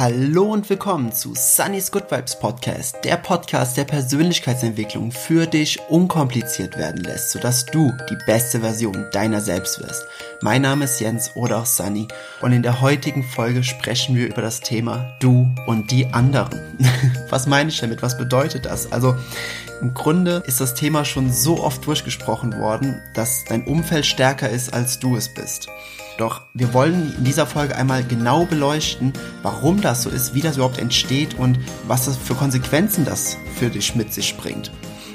Hallo und willkommen zu Sunny's Good Vibes Podcast, der Podcast, der Persönlichkeitsentwicklung für dich unkompliziert werden lässt, sodass du die beste Version deiner selbst wirst. Mein Name ist Jens oder auch Sunny und in der heutigen Folge sprechen wir über das Thema Du und die anderen. Was meine ich damit? Was bedeutet das? Also im Grunde ist das Thema schon so oft durchgesprochen worden, dass dein Umfeld stärker ist, als du es bist. Doch wir wollen in dieser Folge einmal genau beleuchten, warum das so ist, wie das überhaupt entsteht und was das für Konsequenzen das für dich mit sich bringt.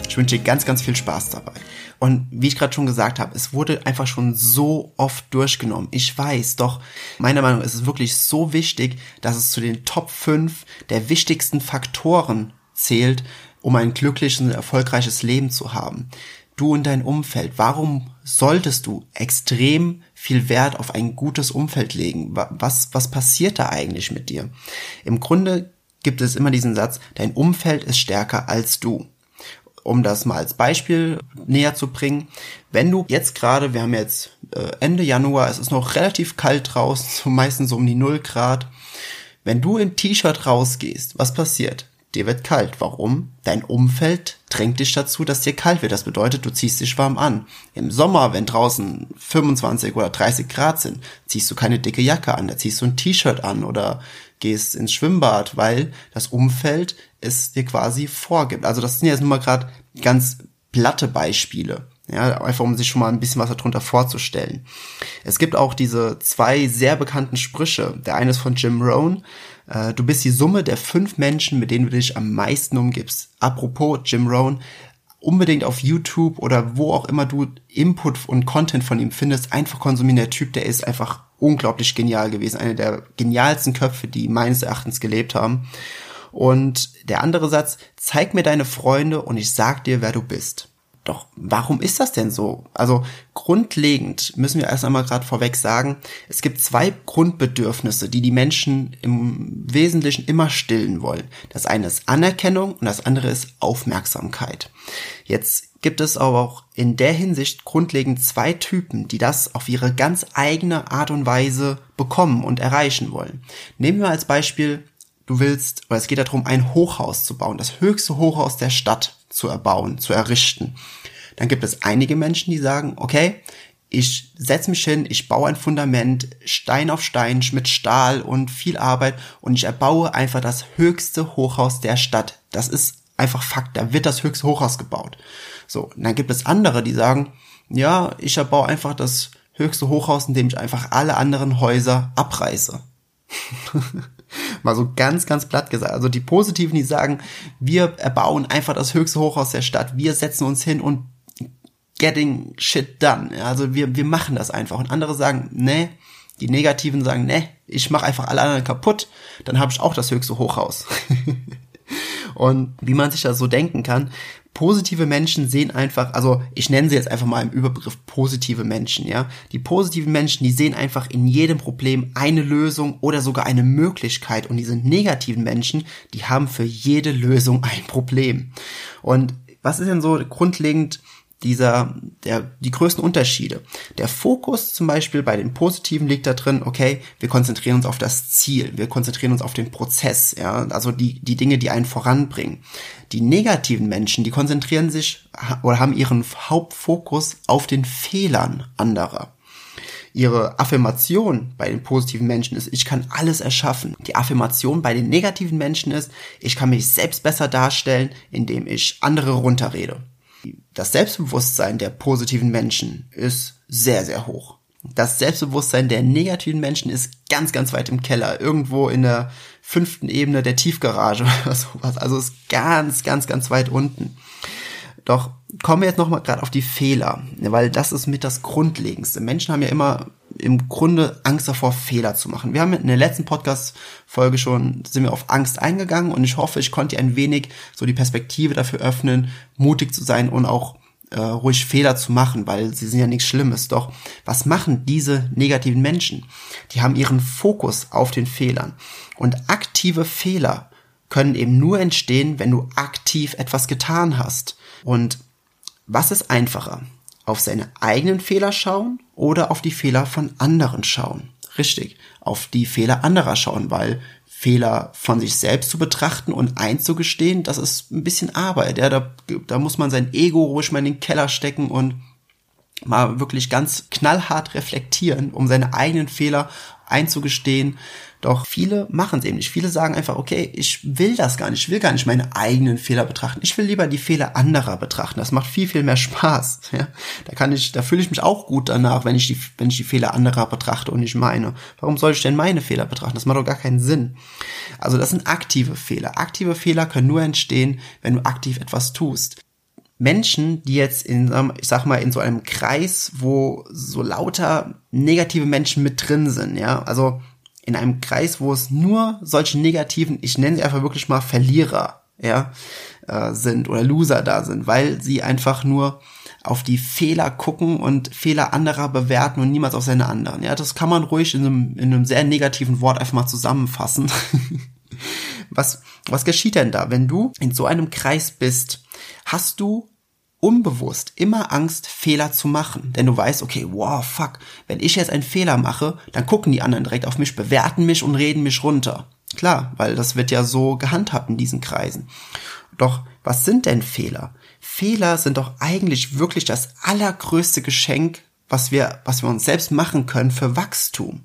Ich wünsche dir ganz, ganz viel Spaß dabei. Und wie ich gerade schon gesagt habe, es wurde einfach schon so oft durchgenommen. Ich weiß, doch meiner Meinung nach ist es wirklich so wichtig, dass es zu den Top 5 der wichtigsten Faktoren zählt, um ein glückliches und erfolgreiches Leben zu haben. Du und dein Umfeld. Warum solltest du extrem viel Wert auf ein gutes Umfeld legen. Was, was passiert da eigentlich mit dir? Im Grunde gibt es immer diesen Satz, dein Umfeld ist stärker als du. Um das mal als Beispiel näher zu bringen, wenn du jetzt gerade, wir haben jetzt äh, Ende Januar, es ist noch relativ kalt draußen, meistens so um die 0 Grad, wenn du im T-Shirt rausgehst, was passiert? Dir wird kalt. Warum? Dein Umfeld drängt dich dazu, dass dir kalt wird. Das bedeutet, du ziehst dich warm an. Im Sommer, wenn draußen 25 oder 30 Grad sind, ziehst du keine dicke Jacke an, da ziehst du ein T-Shirt an oder gehst ins Schwimmbad, weil das Umfeld es dir quasi vorgibt. Also das sind jetzt nur mal gerade ganz platte Beispiele. Ja, einfach um sich schon mal ein bisschen was darunter vorzustellen. Es gibt auch diese zwei sehr bekannten Sprüche. Der eine ist von Jim Rohn. Äh, du bist die Summe der fünf Menschen, mit denen du dich am meisten umgibst. Apropos Jim Rohn, unbedingt auf YouTube oder wo auch immer du Input und Content von ihm findest, einfach konsumieren. Der Typ, der ist einfach unglaublich genial gewesen. Einer der genialsten Köpfe, die meines Erachtens gelebt haben. Und der andere Satz, zeig mir deine Freunde und ich sag dir, wer du bist. Doch warum ist das denn so? Also grundlegend müssen wir erst einmal gerade vorweg sagen, es gibt zwei Grundbedürfnisse, die die Menschen im Wesentlichen immer stillen wollen. Das eine ist Anerkennung und das andere ist Aufmerksamkeit. Jetzt gibt es aber auch in der Hinsicht grundlegend zwei Typen, die das auf ihre ganz eigene Art und Weise bekommen und erreichen wollen. Nehmen wir als Beispiel, du willst, oder es geht darum, ein Hochhaus zu bauen, das höchste Hochhaus der Stadt zu erbauen, zu errichten. Dann gibt es einige Menschen, die sagen, okay, ich setze mich hin, ich baue ein Fundament, Stein auf Stein, mit Stahl und viel Arbeit und ich erbaue einfach das höchste Hochhaus der Stadt. Das ist einfach Fakt, da wird das höchste Hochhaus gebaut. So, und dann gibt es andere, die sagen, ja, ich erbaue einfach das höchste Hochhaus, indem ich einfach alle anderen Häuser abreiße. Mal so ganz, ganz platt gesagt. Also die Positiven, die sagen, wir erbauen einfach das höchste Hochhaus der Stadt. Wir setzen uns hin und getting shit done. Also wir, wir machen das einfach. Und andere sagen, nee, die Negativen sagen, nee, ich mache einfach alle anderen kaputt, dann habe ich auch das höchste Hochhaus. und wie man sich das so denken kann, positive Menschen sehen einfach, also ich nenne sie jetzt einfach mal im Überbegriff positive Menschen, ja. Die positiven Menschen, die sehen einfach in jedem Problem eine Lösung oder sogar eine Möglichkeit und diese negativen Menschen, die haben für jede Lösung ein Problem. Und was ist denn so grundlegend dieser, der, die größten Unterschiede. Der Fokus zum Beispiel bei den Positiven liegt da drin, okay, wir konzentrieren uns auf das Ziel, wir konzentrieren uns auf den Prozess, ja, also die, die Dinge, die einen voranbringen. Die negativen Menschen, die konzentrieren sich oder haben ihren Hauptfokus auf den Fehlern anderer. Ihre Affirmation bei den positiven Menschen ist, ich kann alles erschaffen. Die Affirmation bei den negativen Menschen ist, ich kann mich selbst besser darstellen, indem ich andere runterrede das Selbstbewusstsein der positiven Menschen ist sehr, sehr hoch. Das Selbstbewusstsein der negativen Menschen ist ganz, ganz weit im Keller, irgendwo in der fünften Ebene der Tiefgarage oder sowas. Also ist ganz, ganz, ganz weit unten. Doch kommen wir jetzt nochmal gerade auf die Fehler, weil das ist mit das Grundlegendste. Menschen haben ja immer im Grunde Angst davor, Fehler zu machen. Wir haben in der letzten Podcast-Folge schon, sind wir auf Angst eingegangen und ich hoffe, ich konnte ein wenig so die Perspektive dafür öffnen, mutig zu sein und auch äh, ruhig Fehler zu machen, weil sie sind ja nichts Schlimmes. Doch was machen diese negativen Menschen? Die haben ihren Fokus auf den Fehlern. Und aktive Fehler können eben nur entstehen, wenn du aktiv etwas getan hast. Und was ist einfacher? Auf seine eigenen Fehler schauen oder auf die Fehler von anderen schauen? Richtig, auf die Fehler anderer schauen, weil Fehler von sich selbst zu betrachten und einzugestehen, das ist ein bisschen Arbeit. Ja, da, da muss man sein Ego ruhig mal in den Keller stecken und mal wirklich ganz knallhart reflektieren, um seine eigenen Fehler einzugestehen. Doch viele machen es eben nicht. Viele sagen einfach, okay, ich will das gar nicht. Ich will gar nicht meine eigenen Fehler betrachten. Ich will lieber die Fehler anderer betrachten. Das macht viel, viel mehr Spaß. Ja? Da kann ich, da fühle ich mich auch gut danach, wenn ich die, wenn ich die Fehler anderer betrachte und nicht meine. Warum soll ich denn meine Fehler betrachten? Das macht doch gar keinen Sinn. Also das sind aktive Fehler. Aktive Fehler können nur entstehen, wenn du aktiv etwas tust. Menschen, die jetzt in, ich sag mal, in so einem Kreis, wo so lauter negative Menschen mit drin sind, ja, also in einem Kreis, wo es nur solche negativen, ich nenne sie einfach wirklich mal Verlierer, ja, äh, sind oder Loser da sind, weil sie einfach nur auf die Fehler gucken und Fehler anderer bewerten und niemals auf seine anderen. Ja, das kann man ruhig in einem, in einem sehr negativen Wort einfach mal zusammenfassen. was, was geschieht denn da? Wenn du in so einem Kreis bist, hast du unbewusst immer Angst, Fehler zu machen. Denn du weißt, okay, wow, fuck, wenn ich jetzt einen Fehler mache, dann gucken die anderen direkt auf mich, bewerten mich und reden mich runter. Klar, weil das wird ja so gehandhabt in diesen Kreisen. Doch was sind denn Fehler? Fehler sind doch eigentlich wirklich das allergrößte Geschenk, was wir, was wir uns selbst machen können für Wachstum.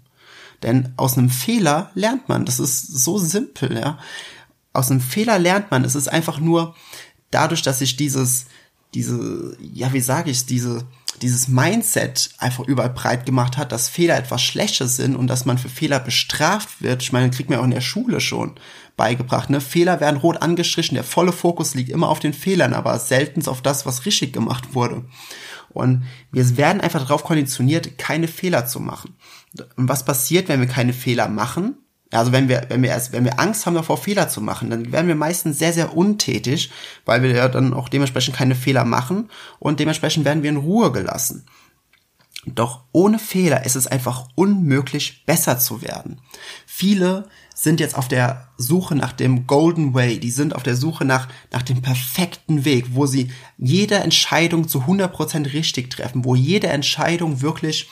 Denn aus einem Fehler lernt man. Das ist so simpel, ja. Aus einem Fehler lernt man. Es ist einfach nur dadurch, dass ich dieses, diese, ja, wie sage ich diese, dieses Mindset einfach überall breit gemacht hat, dass Fehler etwas Schlechtes sind und dass man für Fehler bestraft wird. Ich meine, kriegt man auch in der Schule schon beigebracht. Ne? Fehler werden rot angestrichen, der volle Fokus liegt immer auf den Fehlern, aber selten auf das, was richtig gemacht wurde. Und wir werden einfach darauf konditioniert, keine Fehler zu machen. Und was passiert, wenn wir keine Fehler machen? Also wenn wir, wenn wir erst, wenn wir Angst haben davor, Fehler zu machen, dann werden wir meistens sehr, sehr untätig, weil wir ja dann auch dementsprechend keine Fehler machen und dementsprechend werden wir in Ruhe gelassen. Doch ohne Fehler ist es einfach unmöglich, besser zu werden. Viele sind jetzt auf der Suche nach dem Golden Way, die sind auf der Suche nach, nach dem perfekten Weg, wo sie jede Entscheidung zu 100% richtig treffen, wo jede Entscheidung wirklich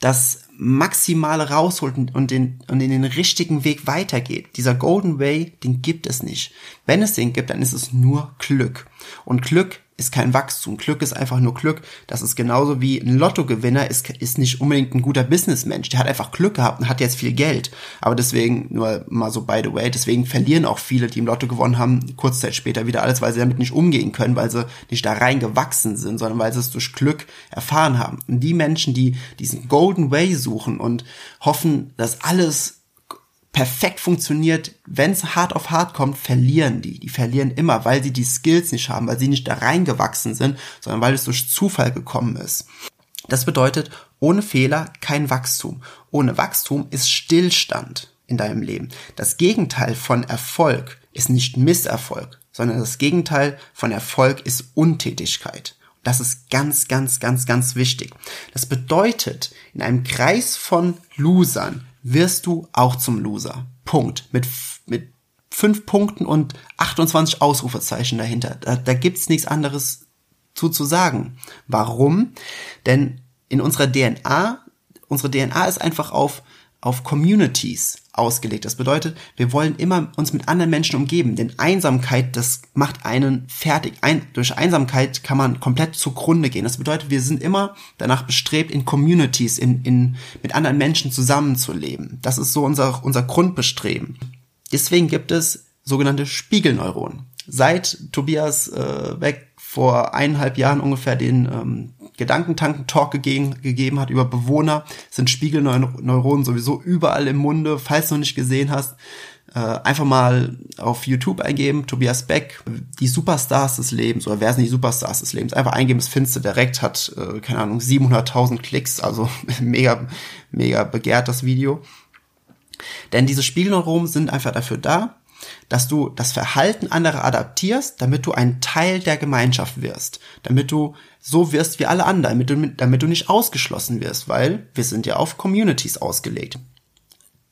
das Maximale rausholt und, den, und in den richtigen Weg weitergeht. Dieser Golden Way, den gibt es nicht. Wenn es den gibt, dann ist es nur Glück. Und Glück ist kein Wachstum. Glück ist einfach nur Glück. Das ist genauso wie ein Lottogewinner ist, ist nicht unbedingt ein guter Businessmensch. Der hat einfach Glück gehabt und hat jetzt viel Geld. Aber deswegen, nur mal so by the way, deswegen verlieren auch viele, die im Lotto gewonnen haben, kurz Zeit später wieder alles, weil sie damit nicht umgehen können, weil sie nicht da reingewachsen sind, sondern weil sie es durch Glück erfahren haben. Und die Menschen, die diesen Golden Way suchen und hoffen, dass alles perfekt funktioniert, wenn es hart auf hart kommt, verlieren die. Die verlieren immer, weil sie die Skills nicht haben, weil sie nicht da reingewachsen sind, sondern weil es durch Zufall gekommen ist. Das bedeutet, ohne Fehler kein Wachstum. Ohne Wachstum ist Stillstand in deinem Leben. Das Gegenteil von Erfolg ist nicht Misserfolg, sondern das Gegenteil von Erfolg ist Untätigkeit. Das ist ganz, ganz, ganz, ganz wichtig. Das bedeutet, in einem Kreis von Losern wirst du auch zum Loser. Punkt. Mit, mit fünf Punkten und 28 Ausrufezeichen dahinter. Da, da gibt's nichts anderes zu, zu sagen. Warum? Denn in unserer DNA, unsere DNA ist einfach auf, auf Communities ausgelegt. Das bedeutet, wir wollen immer uns mit anderen Menschen umgeben, denn Einsamkeit, das macht einen fertig. Ein, durch Einsamkeit kann man komplett zugrunde gehen. Das bedeutet, wir sind immer danach bestrebt, in Communities, in, in, mit anderen Menschen zusammenzuleben. Das ist so unser, unser Grundbestreben. Deswegen gibt es sogenannte Spiegelneuronen. Seit Tobias äh, Weg vor eineinhalb Jahren ungefähr den ähm, Gedankentanken-Talk gegeben, gegeben hat über Bewohner, sind Spiegelneuronen sowieso überall im Munde. Falls du noch nicht gesehen hast, äh, einfach mal auf YouTube eingeben, Tobias Beck, die Superstars des Lebens, oder wer sind die Superstars des Lebens? Einfach eingeben, das findest du direkt, hat, äh, keine Ahnung, 700.000 Klicks, also mega, mega begehrt das Video. Denn diese Spiegelneuronen sind einfach dafür da, dass du das Verhalten anderer adaptierst, damit du ein Teil der Gemeinschaft wirst, damit du so wirst wie alle anderen, damit du, damit du nicht ausgeschlossen wirst, weil wir sind ja auf Communities ausgelegt.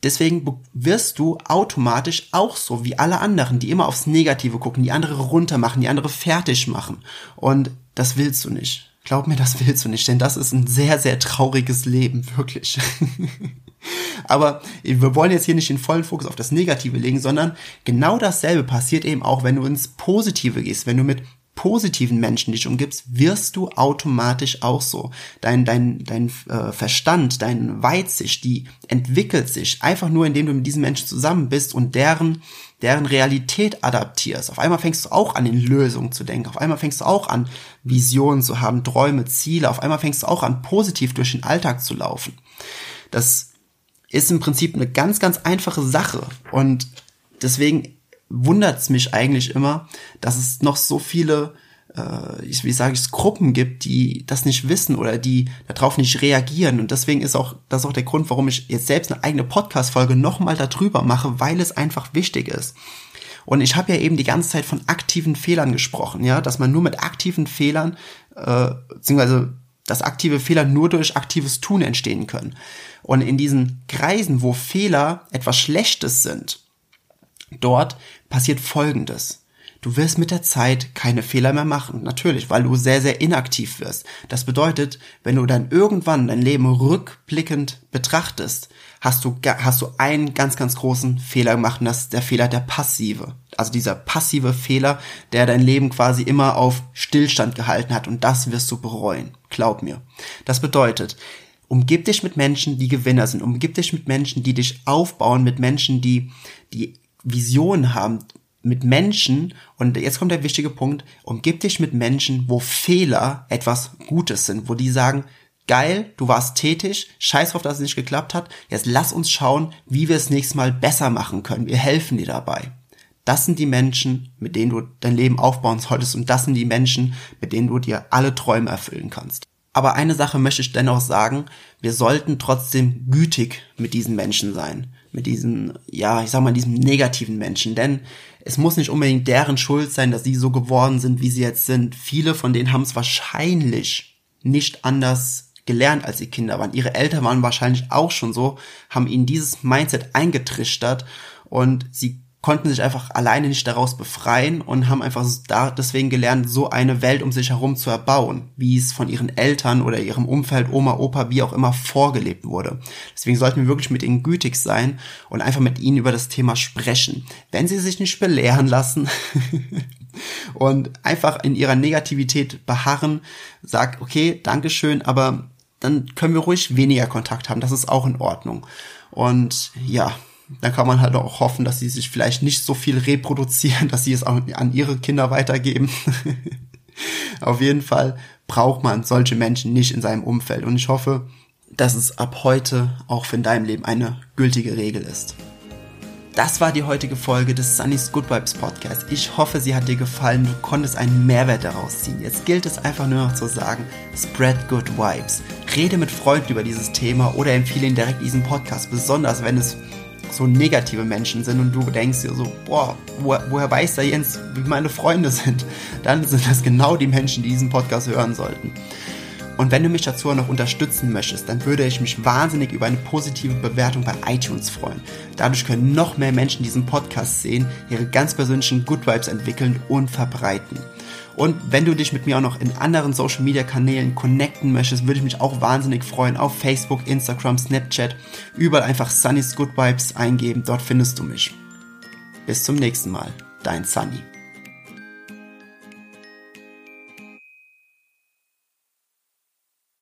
Deswegen wirst du automatisch auch so wie alle anderen, die immer aufs Negative gucken, die andere runtermachen, die andere fertig machen. Und das willst du nicht. Glaub mir, das willst du nicht, denn das ist ein sehr, sehr trauriges Leben, wirklich. Aber wir wollen jetzt hier nicht den vollen Fokus auf das Negative legen, sondern genau dasselbe passiert eben auch, wenn du ins Positive gehst, wenn du mit positiven Menschen dich umgibst, wirst du automatisch auch so. Dein, dein, dein äh, Verstand, dein Weitsicht, die entwickelt sich einfach nur, indem du mit diesen Menschen zusammen bist und deren, deren Realität adaptierst. Auf einmal fängst du auch an, in Lösungen zu denken. Auf einmal fängst du auch an, Visionen zu haben, Träume, Ziele. Auf einmal fängst du auch an, positiv durch den Alltag zu laufen. Das ist im Prinzip eine ganz, ganz einfache Sache. Und deswegen wundert es mich eigentlich immer, dass es noch so viele, äh, ich, wie sage ich, Gruppen gibt, die das nicht wissen oder die darauf nicht reagieren. Und deswegen ist auch das ist auch der Grund, warum ich jetzt selbst eine eigene Podcast-Folge nochmal darüber mache, weil es einfach wichtig ist. Und ich habe ja eben die ganze Zeit von aktiven Fehlern gesprochen, ja, dass man nur mit aktiven Fehlern, äh, beziehungsweise dass aktive Fehler nur durch aktives Tun entstehen können. Und in diesen Kreisen, wo Fehler etwas Schlechtes sind, Dort passiert Folgendes. Du wirst mit der Zeit keine Fehler mehr machen, natürlich, weil du sehr, sehr inaktiv wirst. Das bedeutet, wenn du dann irgendwann dein Leben rückblickend betrachtest, hast du, hast du einen ganz, ganz großen Fehler gemacht und das ist der Fehler der passive. Also dieser passive Fehler, der dein Leben quasi immer auf Stillstand gehalten hat und das wirst du bereuen. Glaub mir. Das bedeutet, umgib dich mit Menschen, die Gewinner sind. Umgib dich mit Menschen, die dich aufbauen, mit Menschen, die, die Vision haben mit Menschen, und jetzt kommt der wichtige Punkt, umgib dich mit Menschen, wo Fehler etwas Gutes sind, wo die sagen, geil, du warst tätig, scheiß drauf, dass es nicht geklappt hat, jetzt lass uns schauen, wie wir es nächstes Mal besser machen können, wir helfen dir dabei. Das sind die Menschen, mit denen du dein Leben aufbauen solltest und das sind die Menschen, mit denen du dir alle Träume erfüllen kannst. Aber eine Sache möchte ich dennoch sagen, wir sollten trotzdem gütig mit diesen Menschen sein mit diesen, ja, ich sag mal, diesen negativen Menschen. Denn es muss nicht unbedingt deren Schuld sein, dass sie so geworden sind, wie sie jetzt sind. Viele von denen haben es wahrscheinlich nicht anders gelernt, als sie Kinder waren. Ihre Eltern waren wahrscheinlich auch schon so, haben ihnen dieses Mindset eingetrichtert und sie konnten sich einfach alleine nicht daraus befreien und haben einfach da deswegen gelernt, so eine Welt um sich herum zu erbauen, wie es von ihren Eltern oder ihrem Umfeld, Oma, Opa, wie auch immer vorgelebt wurde. Deswegen sollten wir wirklich mit ihnen gütig sein und einfach mit ihnen über das Thema sprechen. Wenn sie sich nicht belehren lassen und einfach in ihrer Negativität beharren, sag, okay, Dankeschön, aber dann können wir ruhig weniger Kontakt haben. Das ist auch in Ordnung. Und ja, dann kann man halt auch hoffen, dass sie sich vielleicht nicht so viel reproduzieren, dass sie es auch an ihre Kinder weitergeben. Auf jeden Fall braucht man solche Menschen nicht in seinem Umfeld. Und ich hoffe, dass es ab heute auch für in deinem Leben eine gültige Regel ist. Das war die heutige Folge des Sunny's Good Vibes Podcast. Ich hoffe, sie hat dir gefallen. Du konntest einen Mehrwert daraus ziehen. Jetzt gilt es einfach nur noch zu sagen, spread good vibes. Rede mit Freunden über dieses Thema oder empfehle ihnen direkt diesen Podcast, besonders wenn es so negative Menschen sind und du denkst dir so, boah, wo, woher weiß der Jens, wie meine Freunde sind, dann sind das genau die Menschen, die diesen Podcast hören sollten. Und wenn du mich dazu noch unterstützen möchtest, dann würde ich mich wahnsinnig über eine positive Bewertung bei iTunes freuen. Dadurch können noch mehr Menschen diesen Podcast sehen, ihre ganz persönlichen Good Vibes entwickeln und verbreiten. Und wenn du dich mit mir auch noch in anderen Social Media Kanälen connecten möchtest, würde ich mich auch wahnsinnig freuen. Auf Facebook, Instagram, Snapchat. Überall einfach Sunny's Good Vibes eingeben. Dort findest du mich. Bis zum nächsten Mal. Dein Sunny.